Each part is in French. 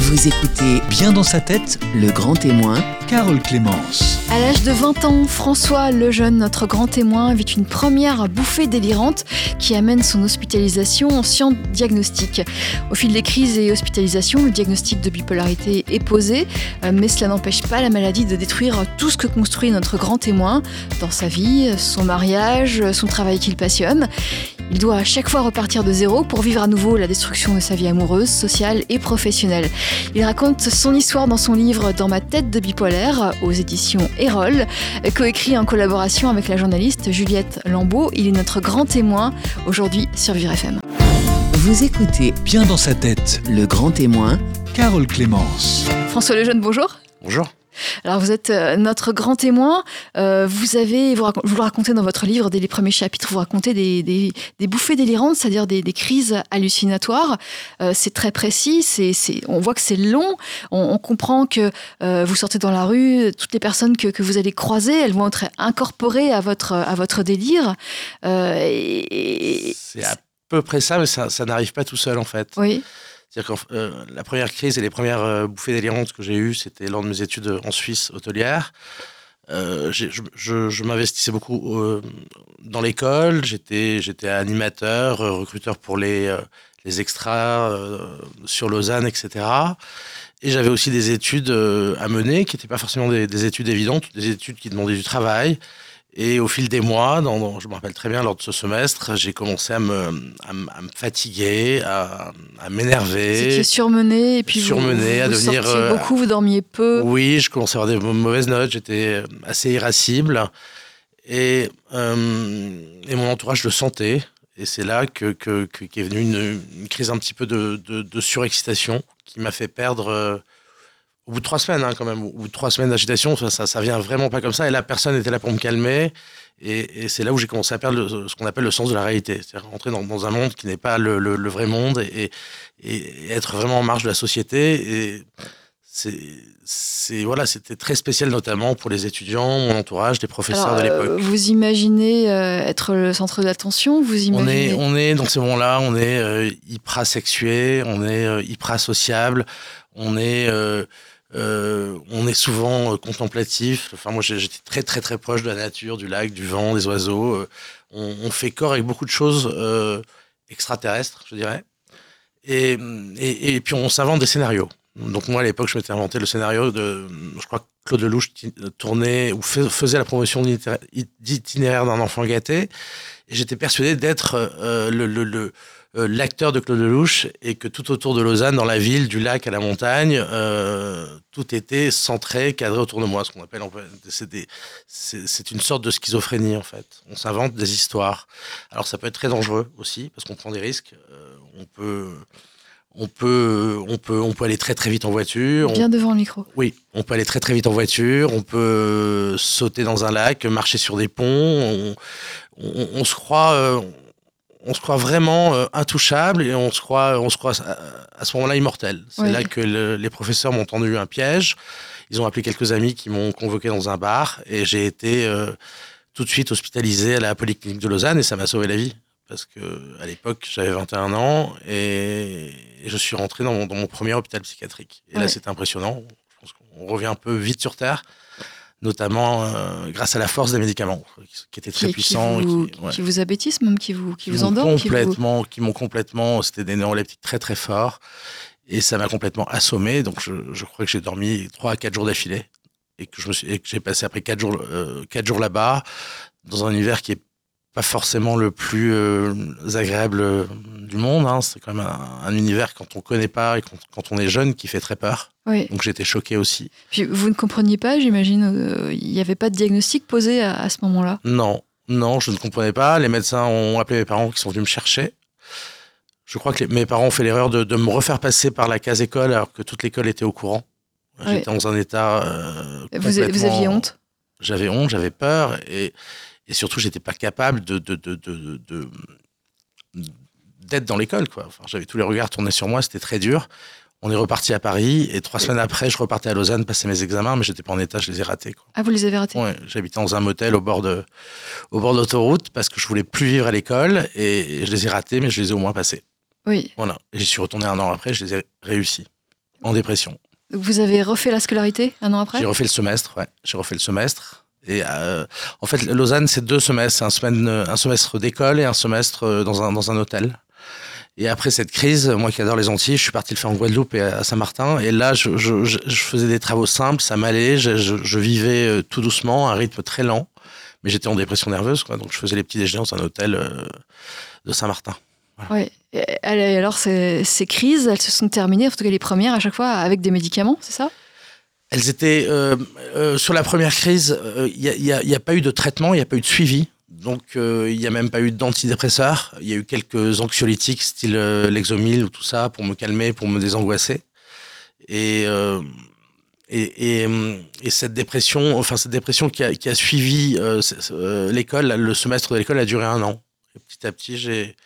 Vous écoutez Bien dans sa tête, Le Grand Témoin Carole Clémence. À l'âge de 20 ans, François Lejeune, notre grand témoin, vit une première bouffée délirante qui amène son hospitalisation en sciences diagnostic. Au fil des crises et hospitalisations, le diagnostic de bipolarité est posé, euh, mais cela n'empêche pas la maladie de détruire tout ce que construit notre grand témoin dans sa vie, son mariage, son travail qu'il passionne. Il doit à chaque fois repartir de zéro pour vivre à nouveau la destruction de sa vie amoureuse, sociale et professionnelle. Il raconte son histoire dans son livre Dans ma tête de bipolaire aux éditions Erol, coécrit en collaboration avec la journaliste Juliette Lambeau. Il est notre grand témoin aujourd'hui sur Vivre FM. Vous écoutez Bien dans sa tête, Le Grand Témoin Carole Clémence. François Lejeune, bonjour. Bonjour. Alors vous êtes euh, notre grand témoin. Euh, vous avez, vous, vous le racontez dans votre livre dès les premiers chapitres, vous racontez des, des- des bouffées délirantes, c'est-à-dire des, des crises hallucinatoires. Euh, c'est très précis. C'est, on voit que c'est long. On, on comprend que euh, vous sortez dans la rue, toutes les personnes que, que vous allez croiser, elles vont être incorporées à votre à votre délire. Et- C'est à peu près ça, mais ça, ça n'arrive pas tout seul en fait. oui. C'est-à-dire que la première crise et les premières euh, bouffées délirantes que j'ai eues, c'était lors de mes études en Suisse hôtelière. Euh, je m'investissais beaucoup euh, dans l'école. J'étais animateur, euh, recruteur pour les, euh, les extras euh, sur Lausanne, etc. Et j'avais aussi des études euh, à mener qui n'étaient pas forcément des études évidentes, des études qui demandaient du travail. Et au fil des mois, dans, je me rappelle très bien, lors de ce semestre, j'ai commencé à me, à, me- à me fatiguer, à, m'énerver. étiez surmené et puis vous- Surmené, vous, à vous devenir, sortiez euh, beaucoup, vous dormiez peu. Oui, je commençais à avoir des mau- mauvaises notes, j'étais assez irascible. Et, euh, et mon entourage le sentait. Et c'est là que, que, que- qu'est venue une, une crise un petit peu de, de, de surexcitation qui m'a fait perdre, euh, au bout de trois semaines hein, quand même, au bout de trois semaines d'agitation, ça, ça, ça vient vraiment pas comme ça. Et là, personne n'était là pour me calmer. Et, et c'est là où j'ai commencé à perdre le- ce qu'on appelle le sens de la réalité. C'est-à-dire rentrer dans, dans un monde qui n'est pas le, le- le vrai monde et, et, et être vraiment en marge de la société. Et c'est, voilà, c'était très spécial notamment pour les étudiants, mon entourage, les professeurs Alors, de euh, l'époque. vous imaginez euh, être le centre d'attention Vous On imaginez est, on est dans ces moments-là, on est euh, hyper sexué, on est euh, hyper sociable, on est, euh, on est souvent euh, contemplatif. Enfin, moi, j'étais très, très, très proche de la nature, du lac, du vent, des oiseaux. Euh, on, fait corps avec beaucoup de choses extraterrestres, je dirais. Et, puis, on s'invente des scénarios. Donc, moi, à l'époque, je m'étais inventé le scénario de. Je crois que Claude Lelouch tournait ou fais- faisait la promotion d'itinéraire- d'un enfant gâté. Et j'étais persuadé d'être le, le, l'acteur de Claude Lelouch et que tout autour de Lausanne, dans la ville, du lac à la montagne, euh, tout était centré, cadré autour de moi. Ce qu'on appelle, c'est, une sorte de schizophrénie en fait. On s'invente des histoires. Alors ça peut être très dangereux aussi parce qu'on prend des risques. Euh, on peut, on peut, on peut, on peut aller très très vite en voiture. On Bien devant le micro. oui, on peut aller très très vite en voiture, on peut sauter dans un lac, marcher sur des ponts, on, on- on se croit, euh, on se croit vraiment euh, intouchable et on se croit, on se croit à, à ce moment-là immortel. C'est Oui. là que le- les professeurs m'ont tendu un piège. Ils ont appelé quelques amis qui m'ont convoqué dans un bar et j'ai été euh, tout de suite hospitalisé à la polyclinique de Lausanne et ça m'a sauvé la vie. Parce que à l'époque, j'avais 21 ans et, je suis rentré dans mon, dans mon premier hôpital psychiatrique. Et là, c'était impressionnant. Je pense qu'on revient un peu vite sur Terre, notamment euh, grâce à la force des médicaments, qui étaient très Qui, qui puissants. et vous, qui- ouais qui vous abêtissent, même qui vous, qui vous endorment qui vous- complètement, qui m'ont complètement, c'était des neuroleptiques très très forts, et ça m'a complètement assommé. Donc je, je crois que j'ai dormi trois à quatre jours d'affilée, et que je me suis, et que j'ai passé après quatre jours, euh, quatre jours là-bas, dans un univers qui est pas forcément le plus euh, agréable euh, du monde. hein. C'est quand même un, un univers quand on connaît pas et quand, quand on est jeune qui fait très peur. Oui. Donc j'étais choqué aussi. Puis vous ne compreniez pas, j'imagine, euh, il n'y avait pas de diagnostic posé à, à ce moment-là? Non, non, je ne comprenais pas. Les médecins ont appelé mes parents qui sont venus me chercher. Je crois que les- mes parents ont fait l'erreur de, de me refaire passer par la case école alors que toute l'école était au courant. J'étais dans un état. euh, Vous, vous aviez honte? J'avais honte, j'avais peur et, et surtout, j'étais pas capable de, de, de, de- de- d'être dans l'école. quoi. Enfin, j'avais tous les regards tournés sur moi, c'était très dur. On est reparti à Paris et trois semaines après, je repartais à Lausanne passer mes examens, mais j'étais pas en état, je les ai ratés. Quoi. Ah, vous les avez ratés? Ouais, j'habitais dans un motel au bord de, au bord d'autoroute parce que je voulais plus vivre à l'école et je les ai ratés, mais je les ai au moins passés. Oui. Voilà. Et j'y suis retourné un an après, je les ai réussis. en dépression. Vous avez refait la scolarité un an après? J'ai refait le semestre, ouais. J'ai refait le semestre. Et euh, en fait, Lausanne, c'est deux semestres. Un, un semestre d'école et un semestre euh, dans un, dans un hôtel. Et après cette crise, moi qui adore les Antilles, je suis parti le faire en Guadeloupe et à Saint-Martin. Et là, je, faisais des travaux simples, ça m'allait. Je, vivais euh, tout doucement, un rythme très lent. Mais j'étais en dépression nerveuse. Donc je faisais les petits déjeuners dans un hôtel de Saint-Martin. Oui. Alors, ces, ces, crises, elles se sont terminées, en tout cas les premières, à chaque fois avec des médicaments, c'est ça? Elles étaient. Euh, euh, sur la première crise, il n'y a, a, pas eu de traitement, il n'y a pas eu de suivi. Donc, euh, il n'y a même pas eu d'antidépresseurs. Il y a eu quelques anxiolytiques, style euh, Lexomil ou tout ça, pour me calmer, pour me désangoisser. Et, euh, et, et, et, cette dépression, enfin, cette dépression qui a, qui a suivi euh, euh, l'école, le semestre de l'école a duré un an. Et petit à petit, j'ai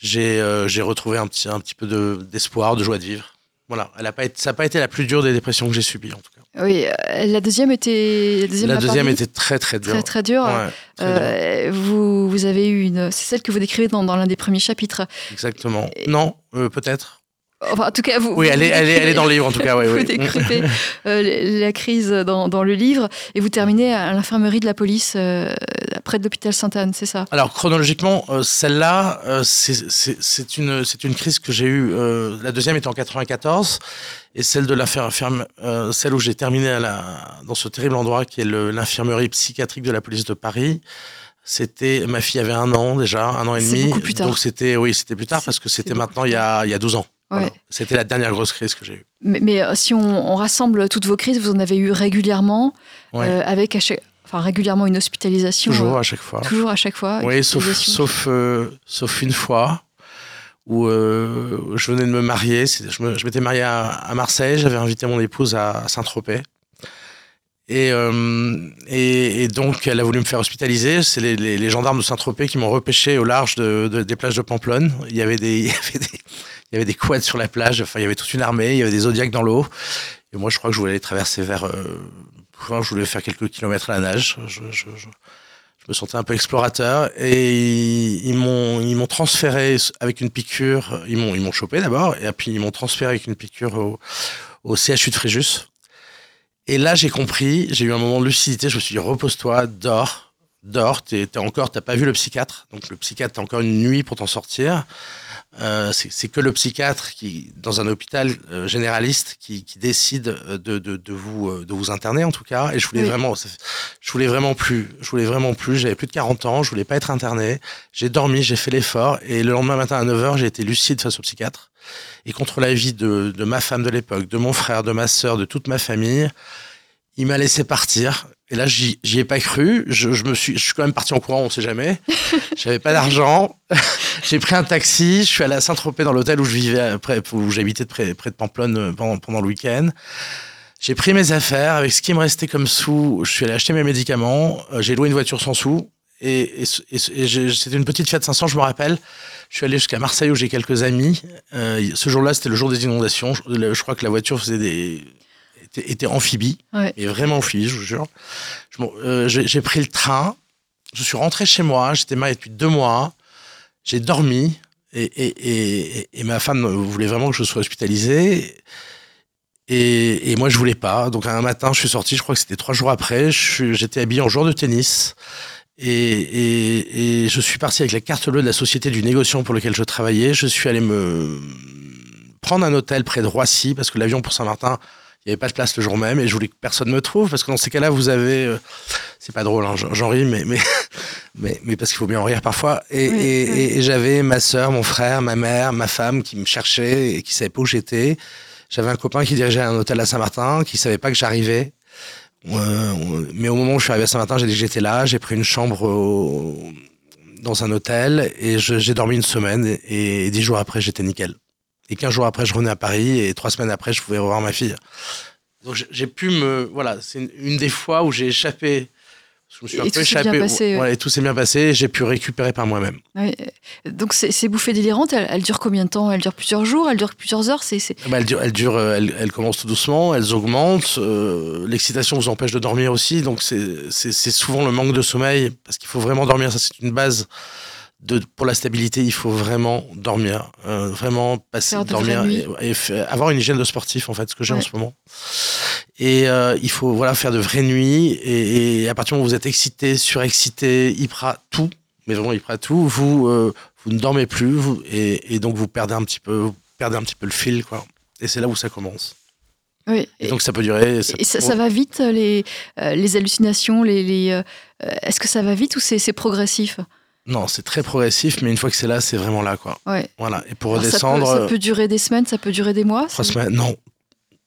j'ai euh, retrouvé un petit, un petit peu d'espoir, de, de joie de vivre. Voilà, elle a pas été, ça n'a pas été la plus dure des dépressions que j'ai subies, en tout cas. Oui, euh, la deuxième était. La deuxième, la deuxième était très très dure. Très très dure. Ouais, très euh, vous, vous avez eu une. C'est celle que vous décrivez dans, dans l'un des premiers chapitres. Exactement. Et... Non, euh, peut-être. Enfin, en tout cas, vous. Oui, elle est, elle est, elle est dans le livre, en tout cas. Ouais, vous oui. décrivez euh, la crise dans, dans, le livre et vous terminez à l'infirmerie de la police euh, près de l'hôpital Sainte-Anne, c'est ça? Alors, chronologiquement, euh, celle-là, c'est une, une crise que j'ai eue. la deuxième était en 94 et celle de l'infirme, celle où j'ai terminé à la, dans ce terrible endroit qui est l'infirmerie psychiatrique de la police de Paris. C'était ma fille avait un an déjà, un an et demi. Beaucoup plus tard. Donc c'était oui, c'était plus tard parce que c'était maintenant il y a il y a 12 ans. Voilà. C'était la dernière grosse crise que j'ai eue. Mais, mais euh, si on, on, rassemble toutes vos crises, vous en avez eu régulièrement, ouais. euh, avec à chaque, enfin régulièrement une hospitalisation. Toujours à chaque fois. Toujours à chaque fois. Oui, sauf sauf euh, sauf une fois où euh, je venais de me marier. Je m'étais marié à, à Marseille. J'avais invité mon épouse à, à Saint-Tropez. Et, euh, et, et, donc, elle a voulu me faire hospitaliser. C'est les, les, les, gendarmes de Saint-Tropez qui m'ont repêché au large de, de, des plages de Pamplonne. Il y avait des, il y avait des, il y avait des quads sur la plage. Enfin, il y avait toute une armée. Il y avait des zodiacs dans l'eau. Et moi, je crois que je voulais aller traverser vers. Euh, je voulais faire quelques kilomètres à la nage. Je, me sentais un peu explorateur. Et ils m'ont, ils m'ont transféré avec une piqûre. Ils m'ont, chopé d'abord. Et puis, ils m'ont transféré avec une piqûre au, au CHU de Fréjus. Et là, j'ai compris, j'ai eu un moment de lucidité, je me suis dit, repose-toi, dors, dors, t'es, t'es encore, t'as pas vu le psychiatre, donc le psychiatre, t'as encore une nuit pour t'en sortir. Euh, c'est, que le psychiatre qui, dans un hôpital euh, généraliste, qui, qui décide de, de, de, vous, de vous interner en tout cas. Et je voulais Oui. vraiment, je voulais vraiment plus, je voulais vraiment plus. J'avais plus de 40 ans, je voulais pas être interné. J'ai dormi, j'ai fait l'effort, et le lendemain matin à 9 h j'ai été lucide face au psychiatre. Et contre l'avis de, de ma femme de l'époque, de mon frère, de ma sœur, de toute ma famille, il m'a laissé partir. Et là, j'y, j'y ai pas cru. Je, je, me suis, je suis quand même parti en courant, on sait jamais. J'avais pas d'argent. j'ai pris un taxi. Je suis allé à Saint-Tropez dans l'hôtel où je vivais, après, où j'habitais près, près de Pamplonne pendant, pendant le week-end. J'ai pris mes affaires. Avec ce qui me restait comme sous, je suis allé acheter mes médicaments. Euh, J'ai loué une voiture sans sous. Et, et, et, et c'était une petite Fiat 500, je me rappelle. Je suis allé jusqu'à Marseille où j'ai quelques amis. Euh, ce jour-là, c'était le jour des inondations. Je, crois que la voiture faisait des était, était amphibie, ouais. et vraiment amphibie, je vous jure. Euh, j'ai pris le train. Je suis rentré chez moi. J'étais marié depuis deux mois. J'ai dormi. Et, et, ma femme voulait vraiment que je sois hospitalisé. Et, et, moi, je voulais pas. Donc, un matin, je suis sorti, je crois que c'était trois jours après. J'étais habillé en joueur de tennis. Et, et, et, je suis parti avec la carte bleue de la société du négociant pour lequel je travaillais. Je suis allé me prendre un hôtel près de Roissy parce que l'avion pour Saint-Martin, il n'y avait pas de place le jour même et je voulais que personne me trouve parce que dans ces cas-là, vous avez. Euh, c'est pas drôle, hein, j'en ris, mais, mais, mais, mais, parce qu'il faut bien en rire parfois. Et, oui, et, oui. et j'avais ma sœur, mon frère, ma mère, ma femme qui me cherchaient et qui savaient pas où j'étais. J'avais un copain qui dirigeait un hôtel à Saint-Martin qui savait pas que j'arrivais. Euh, mais au moment où je suis arrivé à Saint-Martin, j'ai dit que j'étais là. J'ai pris une chambre au, dans un hôtel et j'ai dormi une semaine. Et dix jours après, j'étais nickel. Et 15 jours après, je revenais à Paris et trois semaines après, je pouvais revoir ma fille. Donc j'ai pu me. Voilà, c'est une, une, des fois où j'ai échappé. Je me suis et un peu échappé. Passé, ouais. et tout s'est bien passé. J'ai pu récupérer par moi-même. Oui. Donc ces, ces, bouffées délirantes, elles, elles, durent combien de temps? Elles durent plusieurs jours Elles durent plusieurs heures c'est, c'est... Bah, elles, durent, elles, durent, elles, elles, commencent tout doucement, elles augmentent. Euh, l'excitation vous empêche de dormir aussi. Donc c'est souvent le manque de sommeil parce qu'il faut vraiment dormir. Ça, c'est une base de, pour la stabilité, il faut vraiment dormir, euh, vraiment passer Faire dormir et, avoir une hygiène de sportif en fait, ce que j'ai en ce moment. Et euh, il faut voilà faire de vraies nuits et, et à partir du moment où vous êtes excité, surexcité, hyper tout, mais vraiment hyper tout, vous euh, vous ne dormez plus vous, et, et donc vous perdez un petit peu, vous perdez un petit peu le fil quoi. Et c'est là où ça commence. Oui. Et donc ça peut durer. Et ça, ça va vite, les, les hallucinations, les, les, est-ce que ça va vite ou c'est progressif? Non, c'est très progressif, mais une fois que c'est là, c'est vraiment là quoi. ouais. Voilà. Et pour Alors, ça, peut, redescendre. ça euh, peut durer des semaines, ça peut durer des mois Trois semaines, non.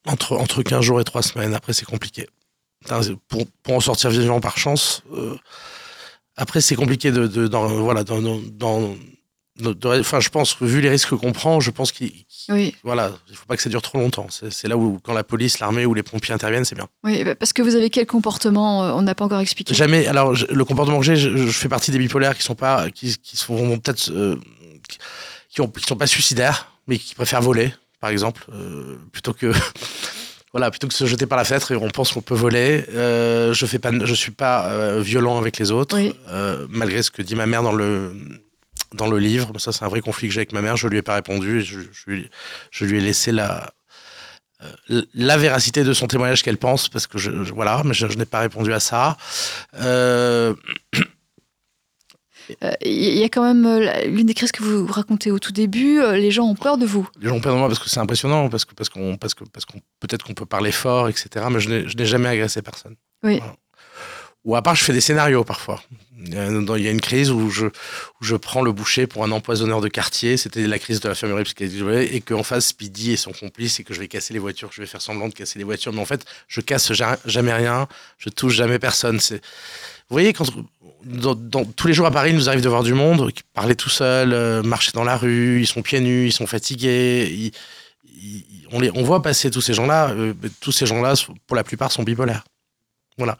Entre, entre 15 jours et 3 semaines, après c'est compliqué. Pour, pour en sortir vivant par chance, euh, après c'est compliqué de, de- dans, voilà, dans, dans, enfin, je pense que vu les risques qu'on prend, je pense qu'il Oui, voilà, il faut pas que ça dure trop longtemps. C'est là où quand la police, l'armée ou les pompiers interviennent, c'est bien. oui, bah, parce que vous avez quel comportement euh, On n'a pas encore expliqué. Jamais. Alors je- le comportement que j'ai, je, je fais partie des bipolaires qui sont pas, qui, qui sont peut-être, euh, qui, qui ont, qui sont pas suicidaires, mais qui préfèrent voler, par exemple, euh, plutôt que, voilà, plutôt que se jeter par la fenêtre et on pense qu'on peut voler. Euh, je fais pas, je suis pas euh, violent avec les autres, Oui. euh, malgré ce que dit ma mère dans le dans le livre. Ça, c'est un vrai conflit que j'ai avec ma mère. Je lui ai pas répondu et je, je lui, je lui ai laissé la euh, la véracité de son témoignage qu'elle pense parce que je, je- voilà mais je, je n'ai pas répondu à ça euh, Euh, Il y a quand même l'une des crises que vous racontez au tout début, les gens ont peur de vous. les gens peur de moi parce que c'est impressionnant parce que parce qu'on parce que parce qu'on peut-être qu'on peut parler fort etc mais je n'ai je n'ai jamais agressé personne Oui. Voilà. Ou à part je fais des scénarios parfois. Il y a, une crise où je où je prends le boucher pour un empoisonneur de quartier. C'était la crise de l'infirmerie psychiatrique et qu'en face Speedy et son complice et que je vais casser les voitures. Je vais faire semblant de casser les voitures. Mais en fait je casse ja- jamais rien. Je touche jamais personne. Vous voyez quand tous les jours à Paris, il nous arrive de voir du monde qui parlait tout seul, euh, marcher dans la rue, ils sont pieds nus, ils sont fatigués. on, les, on voit passer tous ces gens-là. euh, tous ces gens-là, pour la plupart, sont bipolaires. Voilà.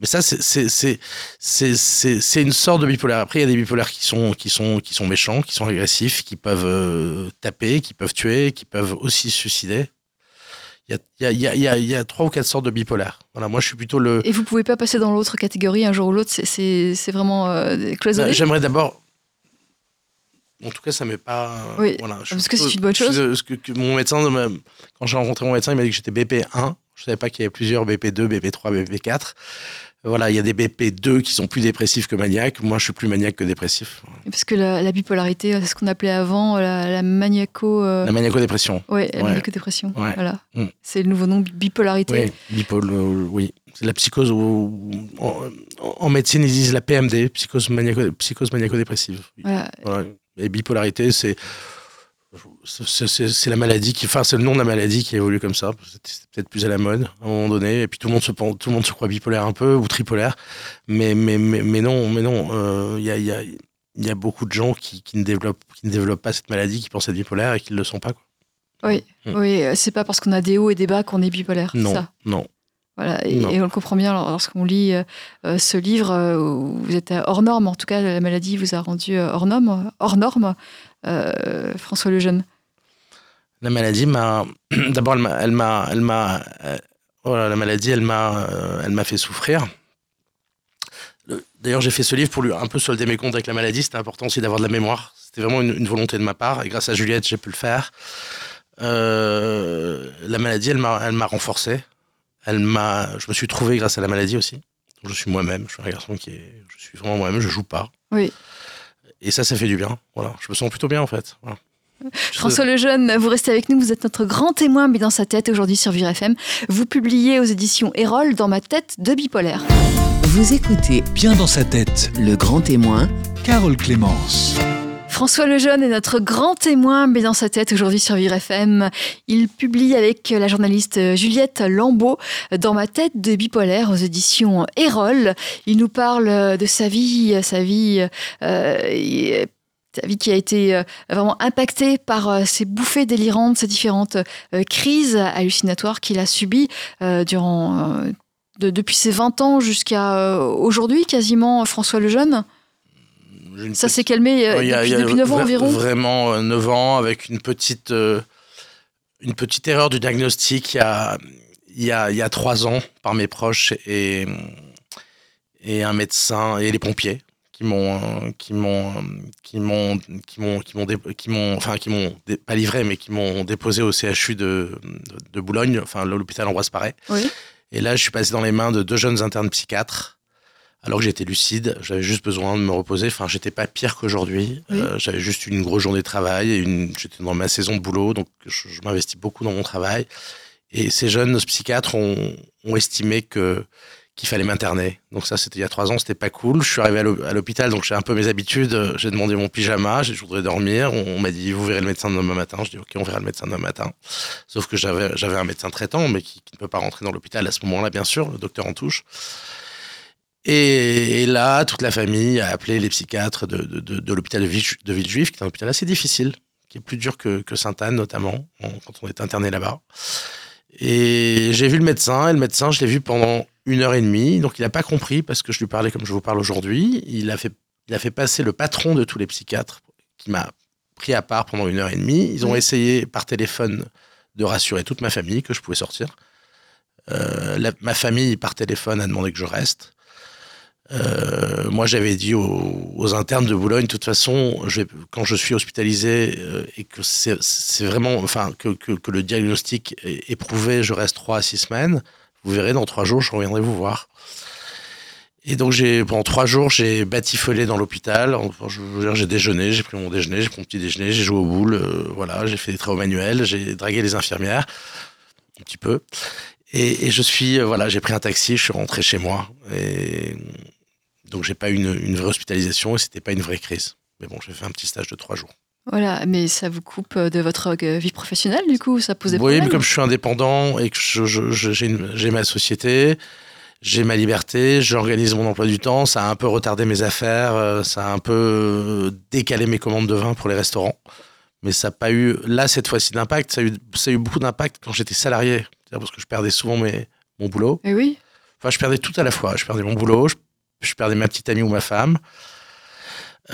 Mais ça, c'est- c'est c'est- c'est- c'est- c'est une sorte de bipolaire. Après, il y a des bipolaires qui sont, qui sont, qui sont méchants, qui sont agressifs, qui peuvent euh, taper, qui peuvent tuer, qui peuvent aussi se suicider. Il y a, il y, a, il y, a, il y, trois ou quatre sortes de bipolaires. Voilà, moi, je suis plutôt le. Et vous pouvez pas passer dans l'autre catégorie un jour ou l'autre, c'est- vraiment euh, cloisonné? Bah, J'aimerais d'abord. En tout cas, ça m'est pas. Oui, voilà, je parce que c'est une bonne je chose. ce que, que mon médecin, quand j'ai rencontré mon médecin, il m'a dit que j'étais BP1. Je savais pas qu'il y avait plusieurs BP2, BP3, BP4. Voilà, il y a des BP2 qui sont plus dépressifs que maniaques. Moi, je suis plus maniaque que dépressif. Parce que la, la bipolarité, c'est ce qu'on appelait avant la, la maniaco. euh, La maniaco-dépression. Ouais, la Ouais. maniaco-dépression. Ouais. Voilà. Mm. C'est le nouveau nom, bipolarité. Oui, bipole, euh, oui. C'est la psychose. où- en, en médecine, ils disent la PMD, psychose, maniaco, psychose maniaco-dépressive. Voilà. Voilà. Et bipolarité, c'est c'est- la maladie qui, enfin, c'est le nom de la maladie qui évolue comme ça. C'était peut-être plus à la mode à un moment donné. Et puis tout le monde se tout le monde se croit bipolaire un peu ou tripolaire, mais mais mais, mais non, mais non. euh, Il y a il y a il y a beaucoup de gens qui, qui ne développent qui ne développent pas cette maladie, qui pensent être bipolaire et qui ne le sont pas. Quoi. Oui, Mm. oui euh, c'est pas parce qu'on a des hauts et des bas qu'on est bipolaire. Non, Ça. non. Voilà. Et, on le comprend bien lorsqu'on lit euh, euh, ce livre euh, où vous êtes hors norme. En tout cas, la maladie vous a rendu euh, hors norme. Hors norme euh, François Lejeune. La maladie m'a. D'abord, elle m'a. Elle m'a. Voilà, la maladie, elle m'a. euh, elle m'a fait souffrir. Le- D'ailleurs, j'ai fait ce livre pour lui un peu solder mes comptes avec la maladie. C'était important aussi d'avoir de la mémoire. C'était vraiment une, une volonté de ma part. Et grâce à Juliette, j'ai pu le faire. Euh, la maladie, elle m'a, elle m'a renforcé. Elle m'a. Je me suis trouvé grâce à la maladie aussi. Je suis moi-même. Je suis un garçon qui est. Je suis vraiment moi-même. Je joue pas. Oui. Et ça, ça fait du bien. Voilà. Je me sens plutôt bien en fait. Voilà. François Lejeune, vous restez avec nous, vous êtes notre grand témoin, mais dans sa tête aujourd'hui sur Vire FM. Vous publiez aux éditions Erol dans ma tête de bipolaire. Vous écoutez Bien dans sa tête, Le Grand Témoin Carole Clémence. François Lejeune est notre grand témoin, mais dans sa tête aujourd'hui sur Vire FM. Il publie avec la journaliste Juliette Lambeau dans ma tête de bipolaire aux éditions Erol. Il nous parle de sa vie, sa vie, euh, sa vie qui a été euh, vraiment impactée par euh, ces bouffées délirantes, ces différentes euh, crises hallucinatoires qu'il a subies euh, durant, euh, de- depuis ses 20 ans jusqu'à euh, aujourd'hui quasiment, François Lejeune. Une Ça petite- s'est calmé euh, il y a- depuis, il y a depuis 9 ans environ Vraiment euh, 9 ans, avec une petite, euh, une petite erreur du diagnostic il y a, il y a, il y a 3 ans par mes proches et, et un médecin et les pompiers qui m'ont qui m'ont qui m'ont qui m'ont qui m'ont qui m'ont enfin qui m'ont pas livré mais qui m'ont déposé au CHU de, de, Boulogne enfin l'hôpital Ambroise Paré oui. et là je suis passé dans les mains de deux jeunes internes psychiatres alors que j'étais lucide j'avais juste besoin de me reposer enfin j'étais pas pire qu'aujourd'hui euh, j'avais juste une grosse journée de travail et une j'étais dans ma saison de boulot donc je, je m'investis beaucoup dans mon travail et ces jeunes psychiatres ont, ont estimé que qu'il fallait m'interner. Donc ça, c'était il y a trois ans, c'était pas cool. Je suis arrivé à l'hôpital, donc j'ai un peu mes habitudes. J'ai demandé mon pyjama, j'ai voudrais dormir. On, m'a dit, vous verrez le médecin demain matin. Je dis, ok, on verra le médecin demain matin. Sauf que j'avais j'avais un médecin traitant, mais qui, ne peut pas rentrer dans l'hôpital à ce moment-là, bien sûr. Le docteur en touche. Et, là, toute la famille a appelé les psychiatres de, de, de, l'hôpital de, Villejuif, qui est un hôpital assez difficile, qui est plus dur que, que Sainte-Anne, notamment, quand on est interné là-bas. Et j'ai vu le médecin, et le médecin, je l'ai vu pendant une heure et demie. Donc il n'a pas compris parce que je lui parlais comme je vous parle aujourd'hui. Il a fait, il a fait passer le patron de tous les psychiatres qui m'a pris à part pendant une heure et demie. Ils ont essayé par téléphone de rassurer toute ma famille que je pouvais sortir. Euh, ma famille par téléphone a demandé que je reste. Euh, moi, j'avais dit aux, internes de Boulogne, de toute façon, je quand je suis hospitalisé euh, et que c'est vraiment, enfin, que, que, que, le diagnostic est, prouvé, je reste trois à six semaines. Vous verrez, dans trois jours, je reviendrai vous voir. Et donc, pendant trois jours, j'ai batifolé dans l'hôpital. J'ai déjeuné, j'ai pris mon déjeuner, j'ai pris mon petit déjeuner, j'ai joué aux boules, euh, voilà, j'ai fait des travaux manuels, j'ai dragué les infirmières, un petit peu. Et, et je suis, voilà, j'ai pris un taxi, je suis rentré chez moi. Et donc j'ai pas eu une, une, vraie hospitalisation et c'était pas une vraie crise. Mais bon, j'ai fait un petit stage de trois jours. Voilà, mais ça vous coupe euh, de votre euh, vie professionnelle du coup Ça pose des problèmes Oui, mais comme je suis indépendant et que j'ai ma société, j'ai ma liberté, j'organise mon emploi du temps, ça a un peu retardé mes affaires, euh, ça a un peu décalé mes commandes de vin pour les restaurants. Mais ça n'a pas eu, là, cette fois-ci, d'impact. Ça, a eu, ça a eu beaucoup d'impact quand j'étais salarié. Parce que je perdais souvent mes, mon boulot. Et oui. Enfin, je perdais tout à la fois. Je perdais mon boulot, je je perdais ma petite amie ou ma femme.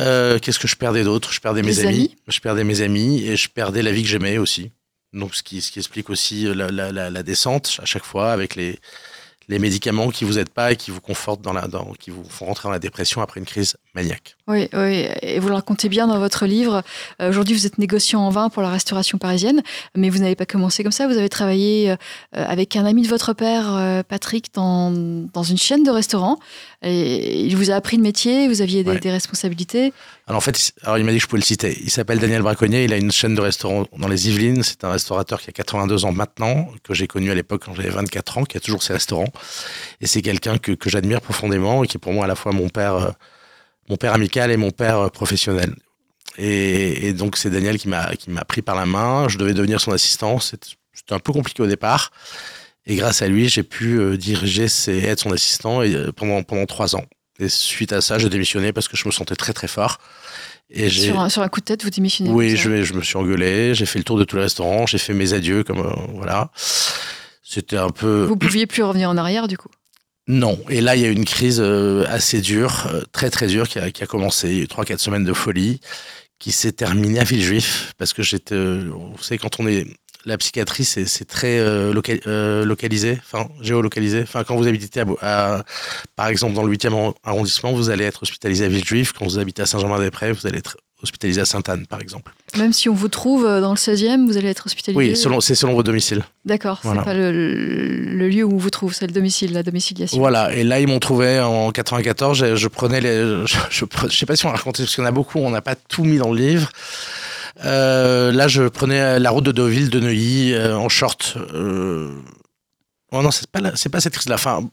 Euh, qu'est-ce que je perdais d'autre? Je perdais mes amis. Je perdais mes amis et je perdais la vie que j'aimais aussi. Donc, ce qui, ce qui explique aussi la, la, la, descente à chaque fois avec les, les médicaments qui vous aident pas et qui vous confortent dans la, dans, qui vous font rentrer dans la dépression après une crise maniaque. Oui, oui, et vous le racontez bien dans votre livre. Euh, aujourd'hui, vous êtes négociant en vin pour la restauration parisienne, mais vous n'avez pas commencé comme ça. Vous avez travaillé euh, avec un ami de votre père, euh, Patrick, dans, dans une chaîne de restaurants. Et il vous a appris le métier, vous aviez des, responsabilités. Alors en fait, alors il m'a dit que je pouvais le citer. Il s'appelle Daniel Braconnier, il a une chaîne de restaurants dans les Yvelines. C'est un restaurateur qui a 82 ans maintenant, que j'ai connu à l'époque quand j'avais 24 ans, qui a toujours ses restaurants. Et c'est quelqu'un que, que j'admire profondément et qui est pour moi à la fois mon père mon père amical et mon père euh, professionnel. Et, donc c'est Daniel qui m'a qui m'a pris par la main. Je devais devenir son assistant. C'était un peu compliqué au départ. Et grâce à lui, j'ai pu euh, diriger et être son assistant euh, pendant pendant trois ans. Et suite à ça, j'ai démissionné parce que je me sentais très très fort. Et sur, un, sur un coup de tête, vous démissionnez Oui, je, je me suis engueulé. J'ai fait le tour de tous les restaurants. J'ai fait mes adieux comme voilà. C'était un peu. Vous pouviez plus revenir en arrière du coup. Non. Et là, il y a eu une crise euh, assez dure, euh, très très dure, qui a, qui a commencé. Il y a eu trois, quatre semaines de folie, qui s'est terminée à Villejuif, parce que j'étais, euh, vous savez, quand on est la psychiatrie, c'est très localisé, enfin géolocalisé. Enfin, quand vous habitez, à, par exemple, dans le 8e arrondissement, vous allez être hospitalisé à Villejuif. Quand vous habitez à Saint-Germain-des-Prés, vous allez être hospitalisé à Sainte-Anne, par exemple. Même si on vous trouve euh, dans le 16e, vous allez être hospitalisé Oui, c'est selon vos domiciles. D'accord, c'est pas le, lieu où on vous trouve, c'est le domicile, la domiciliation. Voilà, et là, ils m'ont trouvé en 94, je, prenais les... Je, ne sais pas si on a raconté, parce qu'il y en a beaucoup, on n'a pas tout mis dans le livre. Euh, là, je prenais la route de Deauville, de Neuilly, euh, en short. Oh non, c'est pas, c'est pas cette crise-là. Enfin,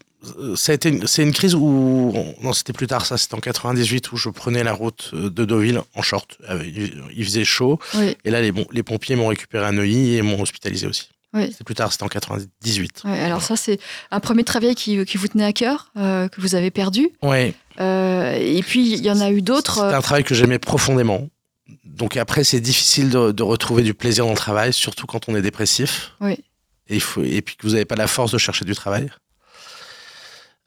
c'est une crise où, non, c'était plus tard, ça, c'était en 98 où je prenais la route de Deauville en short. Il faisait chaud. Et là, les, les pompiers m'ont récupéré à Neuilly et m'ont hospitalisé aussi. Oui. C'est plus tard, c'était en 98. alors ça, c'est un premier travail qui, qui vous tenait à cœur, euh, que vous avez perdu. Oui. Euh, et puis, il y en a eu d'autres. C'était un travail que j'aimais profondément. Donc après, c'est difficile de, de, retrouver du plaisir dans le travail, surtout quand on est dépressif. Oui et, il faut, et puis que vous n'avez pas la force de chercher du travail.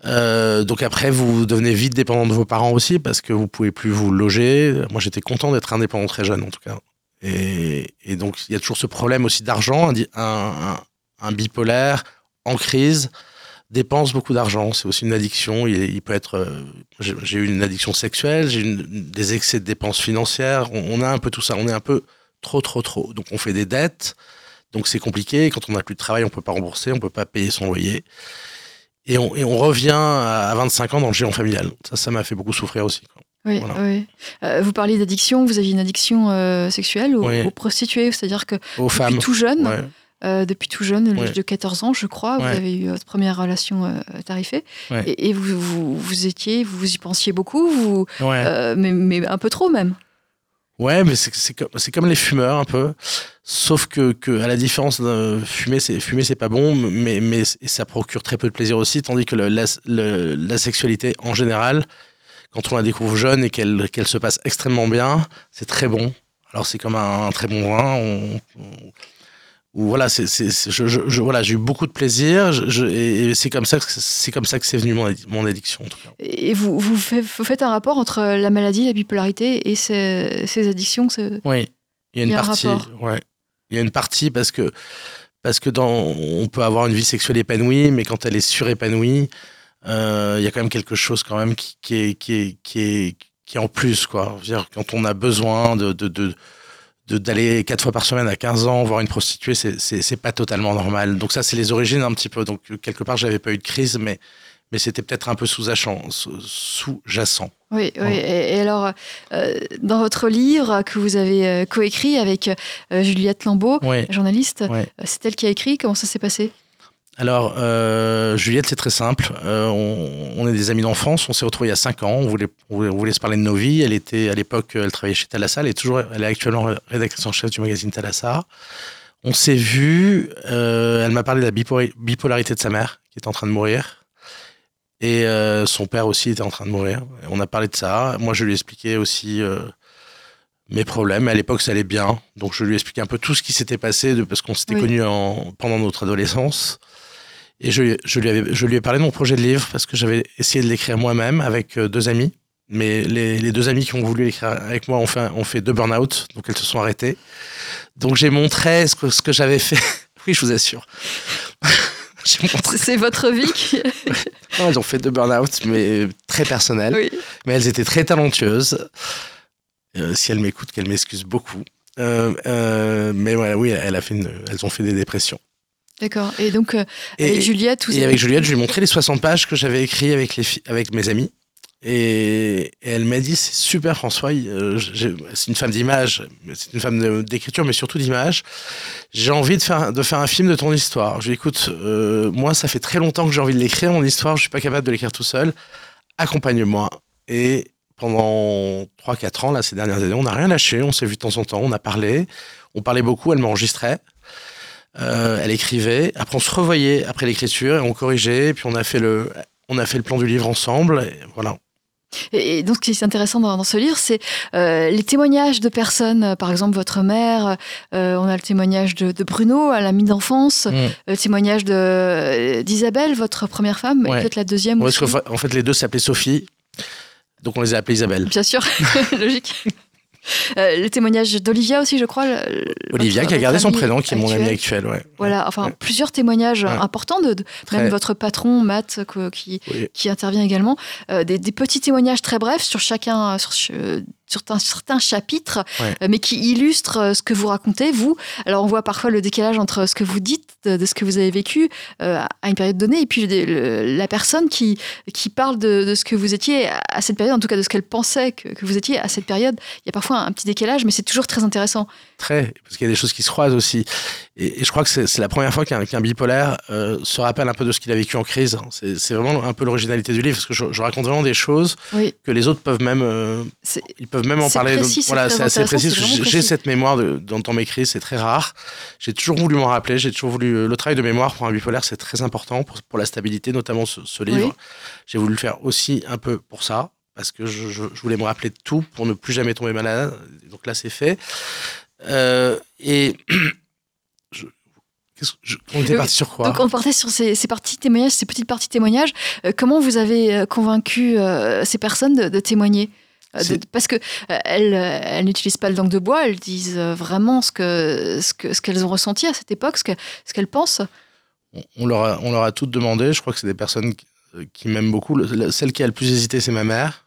Euh, donc après, vous devenez vite dépendant de vos parents aussi parce que vous pouvez plus vous loger. Moi, j'étais content d'être indépendant très jeune en tout cas. Et, donc, il y a toujours ce problème aussi d'argent, un, bipolaire en crise. dépense beaucoup d'argent. C'est aussi une addiction. Il, peut être. euh, j'ai eu une addiction sexuelle, j'ai eu des excès de dépenses financières. On, on a un peu tout ça. On est un peu trop, trop, trop. Donc on fait des dettes. Donc c'est compliqué. Quand on n'a plus de travail, on peut pas rembourser, on peut pas payer son loyer. Et on, et on revient à à 25 ans dans le géant familial. Ça, ça m'a fait beaucoup souffrir aussi. quoi. Oui, Voilà. oui. Euh, vous parliez d'addiction, vous aviez une addiction euh, sexuelle aux, Oui. aux prostituées, c'est-à-dire que Aux depuis femmes. tout jeune, Ouais. euh, depuis tout jeune, l'âge Ouais. de 14 ans, je crois, vous avez eu votre première relation euh, tarifée, et, et vous, vous, vous étiez, vous y pensiez beaucoup, vous, euh, mais un peu trop même. Ouais, mais c'est comme, comme les fumeurs un peu. Sauf que, que à la différence de fumer, c'est fumer, c'est pas bon, mais, mais ça procure très peu de plaisir aussi. Tandis que le- la, le- la sexualité en général, quand on la découvre jeune et qu'elle qu'elle se passe extrêmement bien, c'est très bon. Alors c'est comme un, un très bon vin. On- ou voilà, c'est, je, je- je- voilà, j'ai eu beaucoup de plaisir. Je, et c'est comme ça que c'est comme ça que c'est venu mon, mon addiction en tout cas. Et vous, vous, fait- vous faites un rapport entre la maladie, la bipolarité et ces, ces addictions Oui, il y a une Il y a un partie. Ouais. Il y a une partie parce que parce que dans on peut avoir une vie sexuelle épanouie, mais quand elle est surépanouie, euh, il y a quand même quelque chose quand même qui, qui est qui est qui est qui est en plus quoi. Dire, quand on a besoin de de- d'aller quatre fois par semaine à 15 ans voir une prostituée, c'est pas totalement normal. Donc ça, c'est les origines un petit peu. Donc quelque part, j'avais pas eu de crise, mais mais c'était peut-être un peu sous-jacent. Sous-jacent. Oui, oui. Ouais. Et, et alors, euh, dans votre livre que vous avez euh, coécrit avec euh, Juliette Lambeau, journaliste, c'est elle qui a écrit. Comment ça s'est passé? Alors, euh, Juliette, c'est très simple. Euh, on, on est des amis d'enfance. On s'est retrouvés il y a cinq ans. On voulait, on se parler de nos vies. Elle était, à l'époque, elle travaillait chez Thalassa. Elle est toujours, elle est actuellement rédactrice en chef du magazine Thalassa. On s'est vus. euh, elle m'a parlé de la bipo- bipolarité de sa mère, qui est en train de mourir. Et son père aussi était en train de mourir. On a parlé de ça. Moi, je lui ai expliqué aussi mes problèmes. À l'époque, ça allait bien. Donc, je lui ai expliqué un peu tout ce qui s'était passé de, parce qu'on s'était Oui. connus en, pendant notre adolescence. Et je, je, lui avais, je lui ai parlé de mon projet de livre parce que j'avais essayé de l'écrire moi-même avec euh, deux amis. Mais les, les deux amis qui ont voulu l'écrire avec moi ont fait, ont fait deux burn-out, donc elles se sont arrêtées. Donc j'ai montré ce que, ce que j'avais fait. oui, je vous assure. C'est votre vie qui... Non, elles ont fait deux burn-out, mais très personnels. oui. Mais elles étaient très talentueuses. Euh, si elles m'écoutent, qu'elles m'excusent beaucoup. Euh, euh, mais voilà, oui, elle a fait une, elles ont fait des dépressions. D'accord. Et donc, euh, Et- avec Juliette, vous Et avez- avec Juliette, je lui ai montré les 60 pages que j'avais écrites avec, les fi- avec mes amis. Et, et elle m'a dit, c'est super François, euh, c'est une femme d'image, c'est une femme d'écriture, mais surtout d'image. J'ai envie de faire, de faire un film de ton histoire. Je lui ai dit, écoute, euh, moi, ça fait très longtemps que j'ai envie de l'écrire, mon histoire, je suis pas capable de l'écrire tout seul. Accompagne-moi. Et pendant 3-4 ans, là, ces dernières années, on n'a rien lâché, on s'est vu de temps en temps, on a parlé, on parlait beaucoup, elle m'enregistrait. Euh, elle écrivait. Après, on se revoyait après l'écriture et on corrigeait. Et puis, on a fait le, on a fait le plan du livre ensemble. Et voilà. Et, donc, ce qui est intéressant dans, dans ce livre, c'est euh, les témoignages de personnes. Par exemple, votre mère. euh, on a le témoignage de, de Bruno, à l'ami d'enfance. Le témoignage d'Isabelle, votre première femme. et Ouais. Peut-être la deuxième Ouais, aussi. en fait, les deux s'appelaient Sophie. Donc, on les a appelés Isabelle. Bien sûr, logique. Euh, le témoignage d'Olivia aussi, je crois. Olivia votre- qui a gardé son prénom, qui est mon ami actuel. Ouais. Voilà, enfin, Ouais. plusieurs témoignages Ouais. importants, de, de- même votre patron, Matt, qui, Oui. qui intervient également. Euh, des, des petits témoignages très brefs sur chacun, sur, sur un certain chapitre, Ouais. euh, mais qui illustrent euh, ce que vous racontez, vous. Alors, on voit parfois le décalage entre ce que vous dites, de, ce que vous avez vécu euh, à une période donnée, et puis le- la personne qui, qui parle de, de ce que vous étiez à cette période, en tout cas de ce qu'elle pensait que, que vous étiez à cette période. Il y a parfois un petit décalage, mais c'est toujours très intéressant. Parce qu'il y a des choses qui se croisent aussi. Et, et je crois que c'est la première fois qu'un bipolaire euh, se rappelle un peu de ce qu'il a vécu en crise. C'est vraiment un peu l'originalité du livre. Parce que je, je raconte vraiment des choses Oui, que les autres peuvent même. euh, Ils peuvent même en parler. précis, donc, c'est voilà, c'est assez précis. J'ai cette mémoire de, dans ton écrit, c'est très rare. J'ai toujours voulu m'en rappeler. J'ai toujours voulu. Le travail de mémoire pour un bipolaire, c'est très important pour, pour la stabilité, notamment ce, ce livre. Oui. J'ai voulu le faire aussi un peu pour ça, parce que je, je- je voulais me rappeler de tout pour ne plus jamais tomber malade. Donc là, c'est fait. Euh, et je- je- on était parti sur quoi Donc on partait sur ces, ces parties témoignages, ces petites parties témoignages. Euh, comment vous avez euh, convaincu euh, ces personnes de, de témoigner? De- Parce que elles, elles n'utilisent pas le langue de bois, elles disent vraiment ce que ce que ce qu'elles ont ressenti à cette époque, ce que ce qu'elles pensent. on, on leur a, on leur a toutes demandé. Je crois que c'est des personnes qui, qui m'aiment beaucoup. Le- celle qui a le plus hésité, c'est ma mère.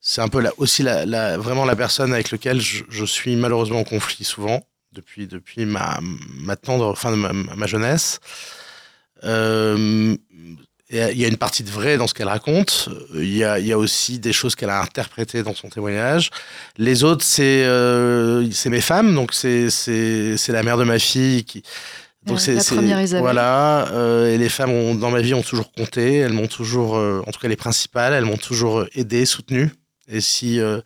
C'est un peu la, aussi la, la- vraiment la personne avec laquelle je, je suis malheureusement en conflit souvent depuis, depuis ma, ma tendre, enfin, ma, ma jeunesse. Euh, Il y a une partie de vrai dans ce qu'elle raconte. Il y a, il y a aussi des choses qu'elle a interprétées dans son témoignage. Les autres, c'est euh, c'est mes femmes. Donc, c'est la mère de ma fille qui. C'est- la c'est- première Isabelle. Voilà. euh, et les femmes ont, dans ma vie ont toujours compté. Elles m'ont toujours, euh, en tout cas les principales, elles m'ont toujours aidé, soutenu. Et si, euh,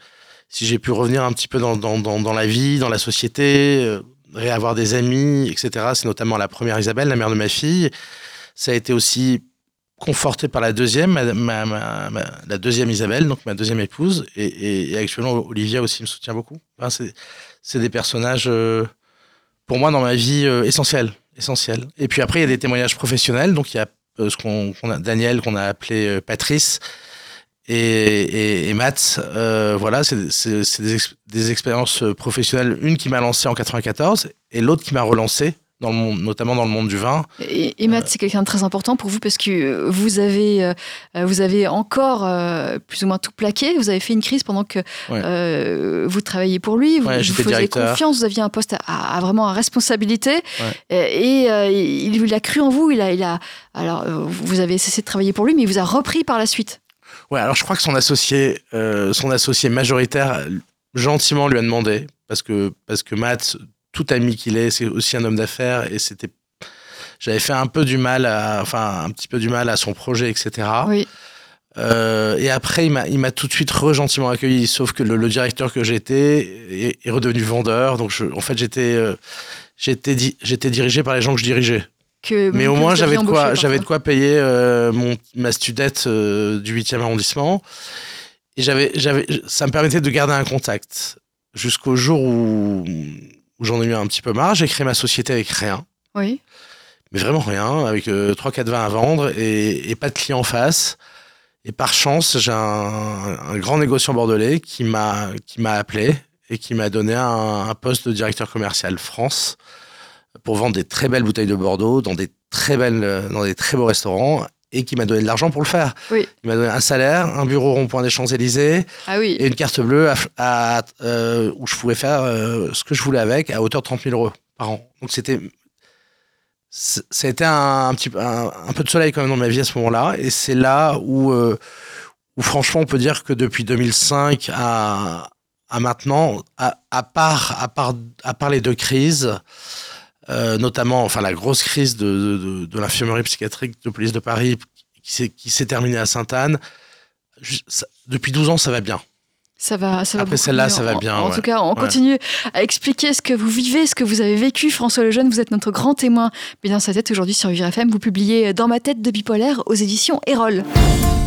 si j'ai pu revenir un petit peu dans, la vie, dans la société, euh, réavoir des amis, etc., c'est notamment la première Isabelle, la mère de ma fille. Ça a été aussi conforté par la deuxième, la deuxième Isabelle, donc ma deuxième épouse. Et, et- actuellement, Olivia aussi me soutient beaucoup. C'est, des personnages, euh, pour moi, dans ma vie, euh, essentiels. essentiels. Et puis après, il y a des témoignages professionnels. Donc, il y a ce qu'on, a, Daniel, qu'on a appelé Patrice, et, et. Euh, voilà, c'est, des, ex- des expériences professionnelles. Une qui m'a lancé en 94 et l'autre qui m'a relancé, dans le monde, notamment dans le monde du vin. Et, et Matt, c'est quelqu'un de très important pour vous parce que euh, vous avez, euh, vous avez encore plus ou moins tout plaqué. Vous avez fait une crise pendant que Ouais. vous travailliez pour lui. Vous, Ouais, vous faisiez directeur. confiance. Vous aviez un poste à, à vraiment à responsabilité. Ouais. Et, et, il, il a cru en vous. Il a, il a, alors, vous avez cessé de travailler pour lui, mais il vous a repris par la suite. Ouais, alors je crois que son associé, euh, son associé majoritaire, gentiment lui a demandé, parce que, parce que Matt, tout ami qu'il est, c'est aussi un homme d'affaires, et c'était. J'avais fait un peu du mal, à, enfin un petit peu du mal à son projet, etc. Oui. Euh, et après, il m'a, tout de suite re-gentiment accueilli, sauf que le, le directeur que j'étais est, est redevenu vendeur. Donc, je, en fait, j'étais, euh, j'étais, di- j'étais dirigé par les gens que je dirigeais. Que, Mais au moins, j'avais de quoi, j'avais de parfois. quoi payer euh, mon, ma studette euh, du 8e arrondissement. Et j'avais, j'avais, ça me permettait de garder un contact jusqu'au jour où, où j'en ai eu un petit peu marre. J'ai créé ma société avec rien, Oui. mais vraiment rien, avec euh, 3-4 vins à vendre et, et pas de clients en face. Et par chance, j'ai un, un grand négociant bordelais qui m'a, qui m'a appelé et qui m'a donné un, un poste de directeur commercial France pour vendre des très belles bouteilles de Bordeaux dans des très belles, euh, dans des très beaux restaurants et qui m'a donné de l'argent pour le faire. Oui. Il m'a donné un salaire, un bureau rond-point des Champs-Élysées Ah oui. et une carte bleue à, à- euh, où je pouvais faire euh, ce que je voulais avec à hauteur de 30 000 euros par an. Donc c'était c- ça a été un, un petit peu un, un peu de soleil quand même dans ma vie à ce moment-là et c'est là où euh, où franchement on peut dire que depuis 2005 à à maintenant à, à part à part à part les deux crises euh, notamment enfin la grosse crise de, de, de- de l'infirmerie psychiatrique de police de Paris qui s'est qui s'est terminée à Sainte-Anne depuis 12 ans ça va bien Ça va, ça va Après celle-là, ça va En- bien, En, ouais. tout cas, on Ouais. continue à expliquer ce que vous vivez, ce que vous avez vécu. François Lejeune, vous êtes notre grand témoin. Bien dans sa tête aujourd'hui sur Vivre FM. Vous publiez Dans ma tête de bipolaire aux éditions Erol.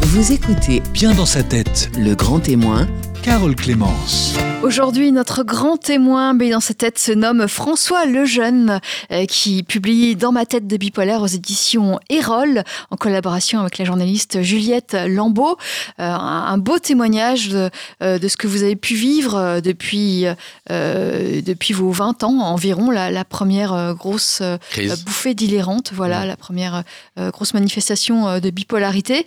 Vous écoutez Bien dans sa tête, Le Grand Témoin Carole Clémence. Aujourd'hui, notre grand témoin, mais dans sa tête, se nomme François Lejeune, euh, qui publie Dans ma tête de bipolaire aux éditions Erol, en collaboration avec la journaliste Juliette Lambeau. Euh, un, beau témoignage de, euh, de ce que vous avez pu vivre depuis, euh, depuis vos 20 ans environ, la, la première grosse crise bouffée délirante, voilà, Ouais. la première grosse manifestation de bipolarité.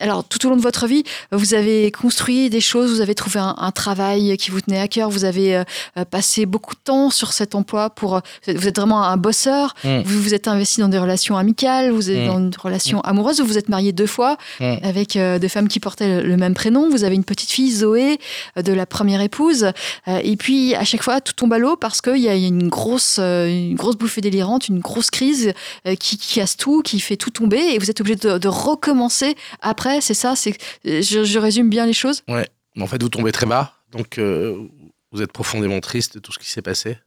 Alors, tout au long de votre vie, vous avez construit des choses, vous avez trouvé un, un travail qui vous tenait à cœur, vous avez euh, euh, passé beaucoup de temps sur cet emploi pour. euh, vous êtes vraiment un bosseur, Mm. vous vous êtes investi dans des relations amicales, vous êtes Mm. dans une relation amoureuse, vous vous êtes marié deux fois Mm. avec euh, deux femmes qui portaient le, le même prénom, vous avez une petite fille, Zoé, de la première épouse, et puis à chaque fois, tout tombe à l'eau parce qu'il y a une grosse, une grosse bouffée délirante, une grosse crise qui, qui casse tout, qui fait tout tomber, et vous êtes obligé de, de recommencer après. C'est ça, c'est, je, je résume bien les choses? Mais en fait, vous tombez très bas, donc euh, vous êtes profondément triste de tout ce qui s'est passé.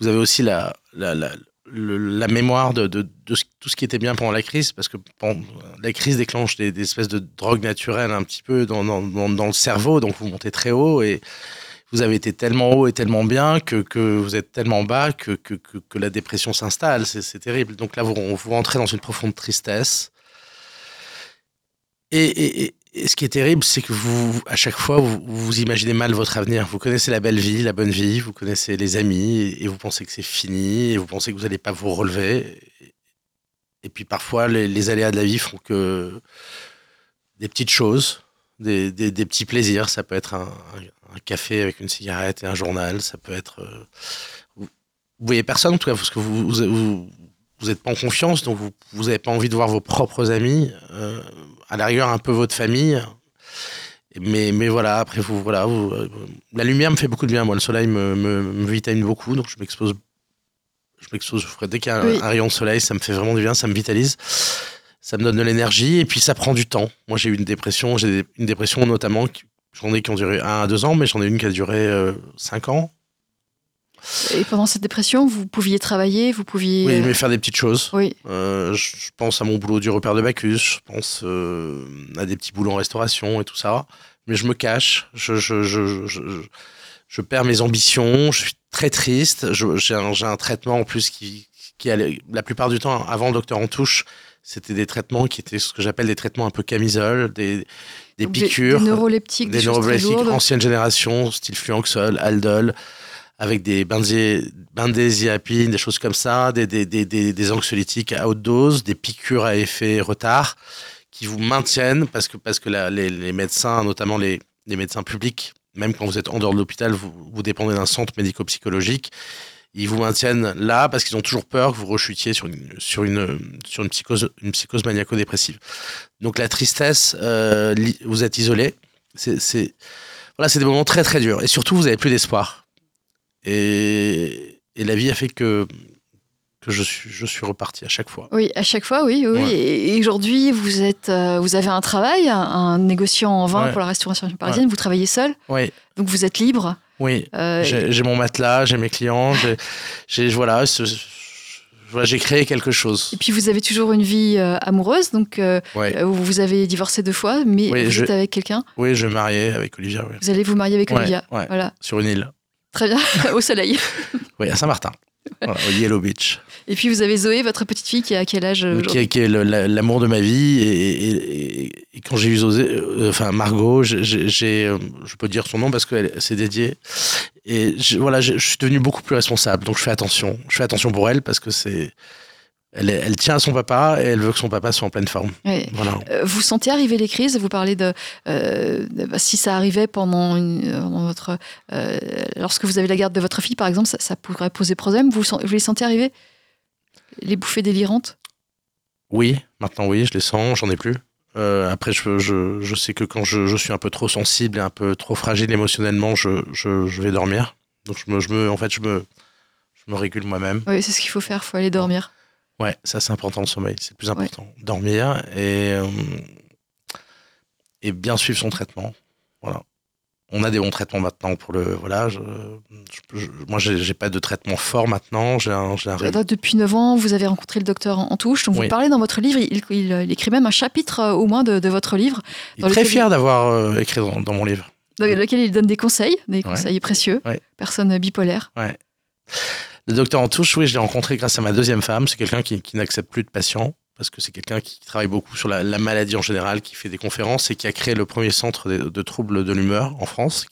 Vous avez aussi la, la, la, la mémoire de, de, tout ce qui était bien pendant la crise, parce que la crise déclenche des, espèces de drogues naturelles un petit peu dans, dans, le cerveau, donc vous montez très haut et vous avez été tellement haut et tellement bien que, que vous êtes tellement bas que, que, que, la dépression s'installe. C'est terrible. Donc là, vous, vous rentrez dans une profonde tristesse. Et, et- et- ce qui est terrible, c'est que vous, à chaque fois, vous, imaginez mal votre avenir. Vous connaissez la belle vie, la bonne vie, vous connaissez les amis, et, vous pensez que c'est fini, et vous pensez que vous n'allez pas vous relever. Et puis parfois, les, aléas de la vie font que des petites choses, des, petits plaisirs, ça peut être un, café avec une cigarette et un journal, ça peut être... euh, vous, vous voyez personne, en tout cas, parce que vous, vous, vous êtes pas en confiance, donc vous n'avez pas envie de voir vos propres amis, euh, à la rigueur un peu votre famille. Mais, mais voilà, après, vous, voilà, vous, euh, la lumière me fait beaucoup de bien. Moi, le soleil me, me, me vitamine beaucoup, donc je m'expose. Je m'expose. Dès qu'il y a un, Oui. un rayon de soleil, ça me fait vraiment du bien, ça me vitalise. Ça me donne de l'énergie et puis ça prend du temps. Moi, j'ai eu une dépression. J'ai une dépression notamment. J'en ai qui ont duré un à deux ans, mais j'en ai une qui a duré euh, cinq ans. Et pendant cette dépression, vous pouviez travailler, vous pouviez. Oui, euh, mais faire des petites choses. oui. Euh, je pense à mon boulot du repère de Bacchus, je pense euh, à des petits boulots en restauration et tout ça. Mais je me cache, je, je, je, je, perds mes ambitions, je suis très triste. J'ai un, un traitement en plus qui, qui allait, la plupart du temps, avant le docteur en touche, c'était des traitements qui étaient ce que j'appelle des traitements un peu camisole, des, des Donc, piqûres, Des, neuroleptiques, des, des neuroleptiques ancienne génération, style fluoxol, aldol, avec des benzodiazépines, des choses comme ça, des, des, des, des, anxiolytiques à haute dose, des piqûres à effet retard, qui vous maintiennent, parce que, parce que la- les, les médecins, notamment les, les médecins publics, même quand vous êtes en dehors de l'hôpital, vous, vous dépendez d'un centre médico-psychologique, ils vous maintiennent là parce qu'ils ont toujours peur que vous rechutiez sur une, sur une, sur une psychose, une psychose maniaco-dépressive. Donc la tristesse, euh, vous êtes isolé, c'est, voilà, c'est des moments très très durs. Et surtout, vous n'avez plus d'espoir. Et, et la vie a fait que, que je, suis, je suis reparti à chaque fois. Oui, à chaque fois, oui. oui. Ouais. Et aujourd'hui, vous êtes, euh, vous avez un travail, un, négociant en vin Ouais. pour la restauration parisienne. Vous travaillez seul, Oui, donc vous êtes libre. oui. Euh, J'ai, mon matelas, j'ai mes clients, j'ai, voilà, ce- j'ai créé quelque chose. et puis vous avez toujours une vie euh, amoureuse, donc euh, Ouais. vous avez divorcé deux fois, mais Oui, vous je- êtes avec quelqu'un. Oui, je vais marier avec Olivia, oui. Vous allez vous marier avec Ouais, Olivia. ouais. Voilà, sur une île. Très bien, au soleil. Oui, à Saint-Martin, voilà, au Yellow Beach. Et puis vous avez Zoé, votre petite fille, qui a quel âge euh, qui, est- qui l'amour de ma vie. Et, et- et- et quand j'ai eu Zosé, euh, enfin Margot, euh, je peux dire son nom parce qu'elle s'est dédiée. Et je- voilà, je, je suis devenu beaucoup plus responsable. Donc je fais attention. Je fais attention pour elle parce que c'est. Elle, tient à son papa et elle veut que son papa soit en pleine forme. Voilà. Euh, Vous sentez arriver les crises Vous parlez de, euh, de- bah, si ça arrivait pendant, une, pendant votre, euh, lorsque vous avez la garde de votre fille, par exemple, ça, ça pourrait poser problème. Vous, les sentez arriver? Les bouffées délirantes? Oui, maintenant oui, je les sens, j'en ai plus. Euh, après, je, je, je sais que quand je, je suis un peu trop sensible et un peu trop fragile émotionnellement, je, vais dormir. Donc je me, je me, en fait, je me, je me régule moi-même. Oui, c'est ce qu'il faut faire. Il faut aller dormir. Ouais, ça c'est important le sommeil, c'est le plus important. Dormir et, euh, et bien suivre son traitement. Voilà. On a des bons traitements maintenant pour le. Voilà, je, je- je- moi j'ai pas de traitement fort maintenant. J'ai un, un Depuis 9 ans, vous avez rencontré le docteur en, en touche. Donc Oui. vous parlez dans votre livre, il, il- il écrit même un chapitre euh, au moins de, de votre livre, Il est très fier d'avoir euh, écrit dans, dans mon livre. dans lequel il donne des conseils, des conseils précieux. Ouais. Personne bipolaire. Le docteur en touche, oui, je l'ai rencontré grâce à ma deuxième femme. C'est quelqu'un qui, qui n'accepte plus de patients parce que c'est quelqu'un qui travaille beaucoup sur la, la maladie en général, qui fait des conférences et qui a créé le premier centre de, de troubles de l'humeur en France.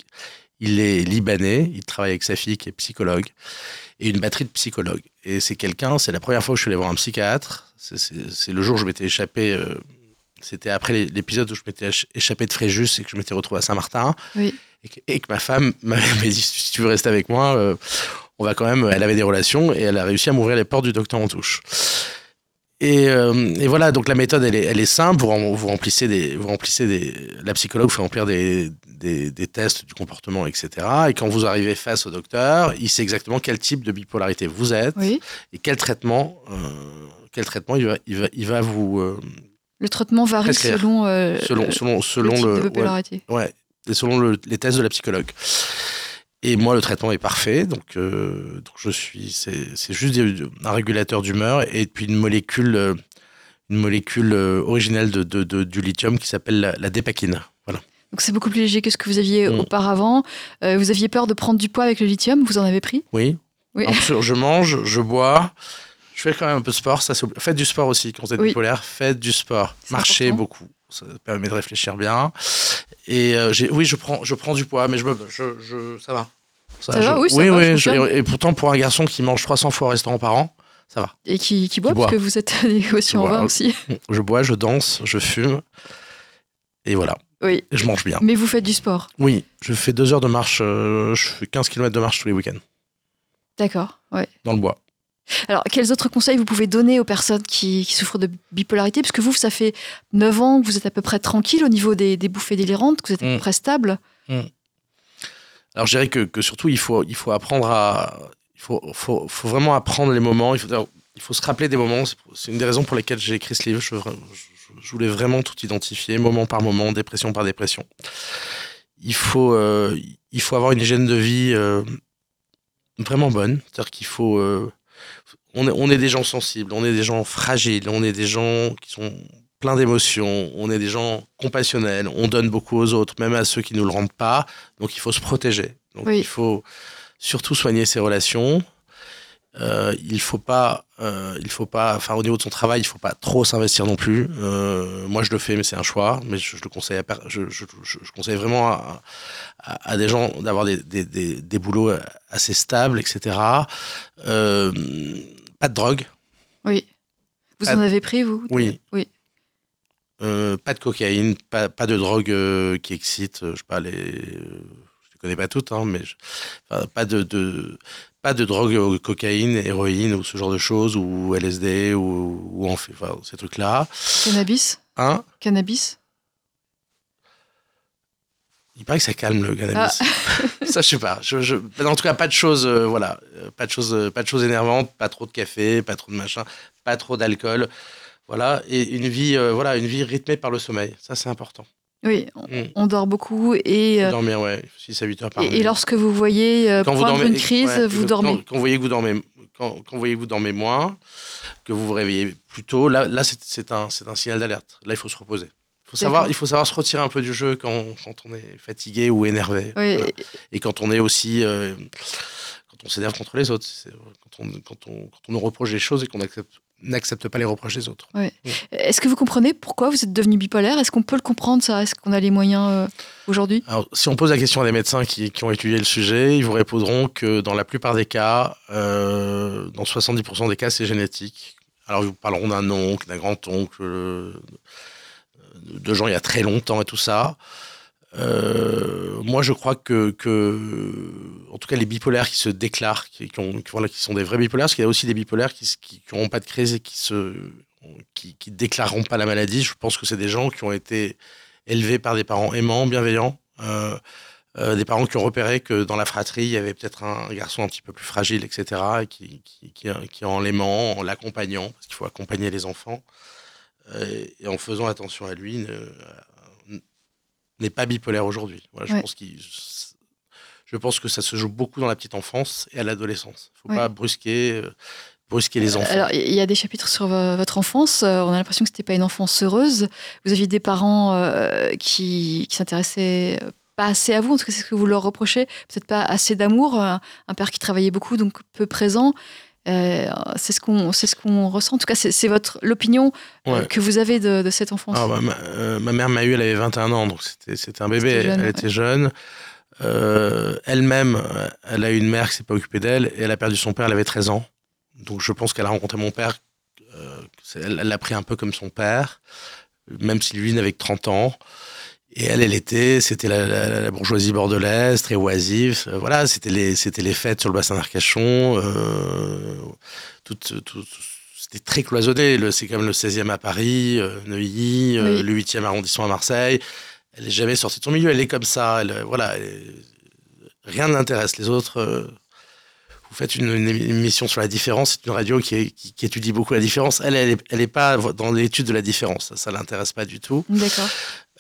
Il est libanais, il travaille avec sa fille qui est psychologue et une batterie de psychologues. Et c'est quelqu'un, c'est la première fois que je suis allé voir un psychiatre. C'est- le jour où je m'étais échappé. euh, C'était après l'é- l'épisode où je m'étais éch- échappé de Fréjus et que je m'étais retrouvé à Saint-Martin. Oui. Et, que, et que ma femme m'avait dit si tu veux rester avec moi, euh, on va quand même. Elle avait des relations et elle a réussi à m'ouvrir les portes du docteur en touche. Et, euh, et voilà, donc la méthode, elle est, elle est simple. Vous, rem- vous remplissez des, vous remplissez des, la psychologue fait remplir des, des, des tests du comportement, etc. Et quand vous arrivez face au docteur, il sait exactement quel type de bipolarité vous êtes Oui. et quel traitement, euh, quel traitement il va, il va, il va vous, euh, Le traitement varie Prescrire. selon, euh, selon, selon, selon le type le, de ouais, bipolarité. Ouais, et selon le- les tests de la psychologue. Et moi, le traitement est parfait, donc, euh, donc je suis, c'est juste un régulateur d'humeur et puis une molécule, euh, une molécule euh, originelle de, de- de- du lithium qui s'appelle la, la dépakine. Voilà. Donc c'est beaucoup plus léger que ce que vous aviez Mm. auparavant. Euh, vous aviez peur de prendre du poids avec le lithium, vous en avez pris? Oui. Oui. Alors, je, mange, je bois. Je fais quand même un peu de sport. Ça, faites du sport aussi quand vous êtes Oui. bipolaire. Faites du sport. Marchez important. beaucoup. Ça permet de réfléchir bien. Et euh, j'ai- oui, je prends, je prends du poids, mais je me, je, je- ça va. Ça va, oui, ça oui, va, je oui, confirme. je- et pourtant, pour un garçon qui mange 300 fois au restaurant par an, ça va. Et qui, qui boit, parce que vous êtes négociant en bois. vin aussi. Je bois, je danse, je fume. Et voilà. Oui. Et je mange bien. Mais vous faites du sport. Oui, je fais deux heures de marche. euh, je fais 15 km de marche tous les week-ends. D'accord. Ouais. Dans le bois. Alors, quels autres conseils vous pouvez donner aux personnes qui, qui souffrent de bipolarité? Parce que vous, ça fait 9 ans que vous êtes à peu près tranquille au niveau des, des bouffées délirantes, que vous êtes à peu Mm. près stable. Alors je dirais que, que surtout il faut, il faut apprendre à... Il faut, faut, faut vraiment apprendre les moments. Il faut, il faut se rappeler des moments. C'est une des raisons pour lesquelles j'ai écrit ce livre. Je voulais vraiment tout identifier, moment par moment, dépression par dépression. Il faut, euh, il faut avoir une hygiène de vie euh, vraiment bonne. C'est-à-dire qu'il faut... euh, on, est, on est des gens sensibles, on est des gens fragiles, on est des gens qui sont pleins d'émotions, on est des gens compassionnels, on donne beaucoup aux autres, même à ceux qui ne le rendent pas. Donc il faut se protéger. Donc Oui. il faut surtout soigner ses relations. Euh, il faut pas, euh, il faut pas, enfin au niveau de son travail, il faut pas trop s'investir non plus. Euh, moi je le fais, mais c'est un choix. Mais je, je le conseille, à, per- je, je, je- je conseille vraiment à, à- à des gens d'avoir des, des, des, des boulots assez stables, etc. Pas de drogue, Oui. Vous en avez pris, vous oui. Oui. Euh, pas de cocaïne, pas, pas de drogue euh, qui excite, euh, je sais pas, les. je les connais pas toutes, hein, mais je- enfin, pas de, de pas de drogue, cocaïne, héroïne ou ce genre de choses, ou LSD, ou, ou en fait, enfin, ces trucs-là. Cannabis Hein? Cannabis? Il paraît que ça calme le cannabis. Ah. ça, je sais pas. Je, je- En tout cas, pas de choses, euh, voilà, euh, pas de choses, euh, pas de choses énervantes, pas trop de café, pas trop de machin, pas trop d'alcool, voilà, et une vie, euh, voilà, une vie rythmée par le sommeil. Ça, c'est important. Oui, on, Mm. on dort beaucoup et, euh, Dormir, ouais, 6 à 8 heures par et, nuit. et lorsque vous voyez euh, quand vous poindre dormez, une crise, ouais, vous dormez. Quand, quand vous voyez que vous dormez, quand, quand vous voyez que vous dormez moins, que vous vous réveillez plus tôt, là, là c'est, un, c'est un signal d'alerte. Là, il faut se reposer. Il faut, savoir, D'accord. il faut savoir se retirer un peu du jeu quand, quand on est fatigué ou énervé. Oui, Voilà. Et quand on est aussi. euh, quand on s'énerve contre les autres. Quand, on, quand, on, quand on nous reproche des choses et qu'on accepte- n'accepte pas les reproches des autres. Est-ce que vous comprenez pourquoi vous êtes devenu bipolaire? Est-ce qu'on peut le comprendre ça? Est-ce qu'on a les moyens euh, aujourd'hui? Alors, si on pose la question à des médecins qui, qui ont étudié le sujet, ils vous répondront que dans la plupart des cas, euh, dans 70% des cas, c'est génétique. Alors, ils vous parleront d'un oncle, d'un grand-oncle, de gens il y a très longtemps et tout ça. Euh, moi, je crois que, que, en tout cas, les bipolaires qui se déclarent, qui, ont, voilà, qui sont des vrais bipolaires, parce qu'il y a aussi des bipolaires qui n'auront pas de crise et qui se, qui, déclareront pas la maladie. Je pense que c'est des gens qui ont été élevés par des parents aimants, bienveillants, euh, euh, des parents qui ont repéré que dans la fratrie, il y avait peut-être un garçon un petit peu plus fragile, etc., et qui, qui, qui, qui en l'aimant, en l'accompagnant, parce qu'il faut accompagner les enfants, et en faisant attention à lui, ne- n'est pas bipolaire aujourd'hui. Voilà, je, pense qu'il- je pense que ça se joue beaucoup dans la petite enfance et à l'adolescence. Il ne faut Ouais. pas brusquer, euh, brusquer les enfants. Alors, il y a des chapitres sur vo- votre enfance. Euh, On a l'impression que c'était pas une enfance heureuse. Vous aviez des parents euh, qui, qui s'intéressaient pas assez à vous. En tout cas, c'est ce que vous leur reprochez. Peut-être pas assez d'amour. Un père qui travaillait beaucoup, donc peu présent. Euh, c'est ce qu'on c'est ce qu'on ressent. En tout cas, c'est votre l'opinion euh, Ouais. que vous avez de, de cette enfance. Ah, bah, ma, euh, ma mère m'a eu, elle avait 21 ans, donc c'était c'était un bébé, jeune, elle ouais. était jeune. Euh, Elle-même, elle a eu une mère qui s'est pas occupée d'elle et elle a perdu son père, elle avait 13 ans. Donc je pense qu'elle a rencontré mon père, elle l'a pris un peu comme son père, même si lui n'avait que 30 ans. Et elle, elle était, c'était la, la- la bourgeoisie bordelaise, très oisive. Euh, voilà, c'était les, c'était les fêtes sur le bassin d'Arcachon. Euh, tout, tout- tout- c'était très cloisonné. C'est comme le 16e à Paris, euh, Neuilly, Oui. le 8e arrondissement à Marseille. Elle n'est jamais sortie de son milieu. Elle est comme ça. Elle, voilà, elle rien ne l'intéresse. Les autres. vous faites une, une émission sur la différence, c'est une radio qui, est- qui- qui étudie beaucoup la différence. Elle, elle est, elle est pas dans l'étude de la différence, ça, ça l'intéresse pas du tout. D'accord.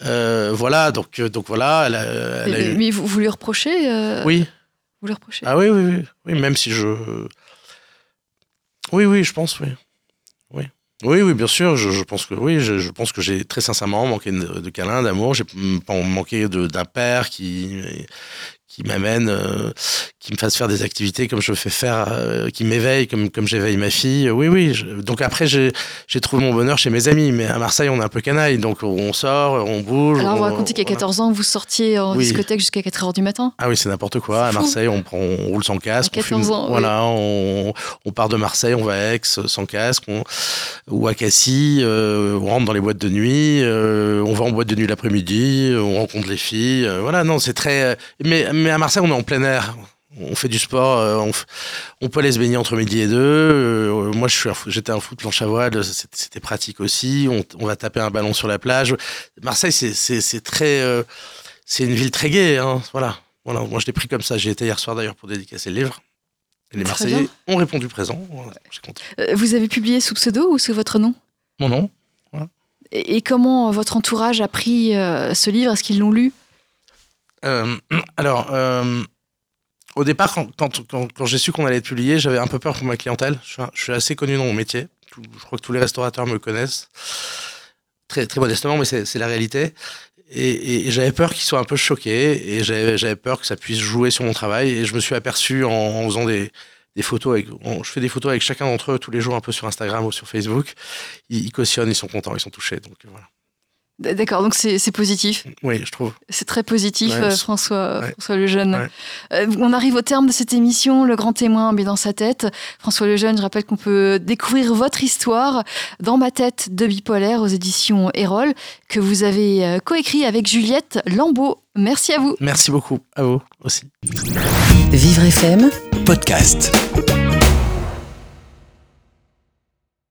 Euh, voilà, donc, euh, donc voilà, elle a, elle a Mais, eu- mais vous, vous lui reprochez euh, Oui, Vous lui reprochez? Ah oui, oui, oui, oui, même si je. Oui, oui, je pense, oui. Oui, oui, oui bien sûr, je, je pense que oui, je, je pense que j'ai très sincèrement manqué de, de câlins, d'amour. J'ai manqué d'un père qui, qui m'amène, euh, qui me fasse faire des activités comme je fais faire, euh, qui m'éveillent, comme, comme j'éveille ma fille. Oui, oui. je- donc après, j'ai trouvé mon bonheur chez mes amis. Mais à Marseille, on est un peu canaille. Donc on sort, on bouge. Alors, on va on- raconter qu'à voilà. 14 ans, vous sortiez en Oui. discothèque jusqu'à 4h du matin. Ah oui, c'est n'importe quoi. À. Marseille, on, prend, on roule sans casque. À on 14 fume- ans, oui. Voilà, on, on part de Marseille, on va à Aix sans casque. ou à Cassis, euh, on rentre dans les boîtes de nuit. euh, on va en boîte de nuit l'après-midi. on rencontre les filles. voilà, non, c'est très. Mais, mais à Marseille, on est en plein air. On fait du sport, euh, on, peut aller se baigner entre midi et deux. euh, moi, je suis un j'étais un foot planche à voile, c'était pratique aussi. On, on va taper un ballon sur la plage. Marseille, c'est- très, euh, c'est une ville très gaie. Hein, voilà. Voilà, moi je l'ai pris comme ça. J'ai été hier soir d'ailleurs pour dédicacer le livre. Et les Très Marseillais bien. ont répondu présent. Voilà. Euh, Vous avez publié sous pseudo ou sous votre nom? Mon nom et, et comment votre entourage a pris ce livre? Est-ce qu'ils l'ont lu? Alors, au départ, quand, quand, quand- quand j'ai su qu'on allait être publié, j'avais un peu peur pour ma clientèle. Je suis, assez connu dans mon métier. Je crois que tous les restaurateurs me connaissent. Très, très modestement, mais c'est la réalité. Et, et- j'avais peur qu'ils soient un peu choqués. Et j'avais peur que ça puisse jouer sur mon travail. Et je me suis aperçu en, en faisant des, des photos avec. je fais des photos avec chacun d'entre eux tous les jours, un peu sur Instagram ou sur Facebook. Ils, ils cautionnent, ils sont contents, ils sont touchés. Donc voilà. D'accord, donc c'est c'est positif. Oui, je trouve. C'est très positif, Ouais, euh, c'est- François, ouais. François Lejeune. Ouais. Euh, on arrive au terme de cette émission, Le Grand Témoin bien dans sa tête. François Lejeune, je rappelle qu'on peut découvrir votre histoire dans ma tête de bipolaire aux éditions Erol, que vous avez euh, coécrit avec Juliette Lambeau. Merci à vous. Merci beaucoup à vous aussi. Vivre FM Podcast.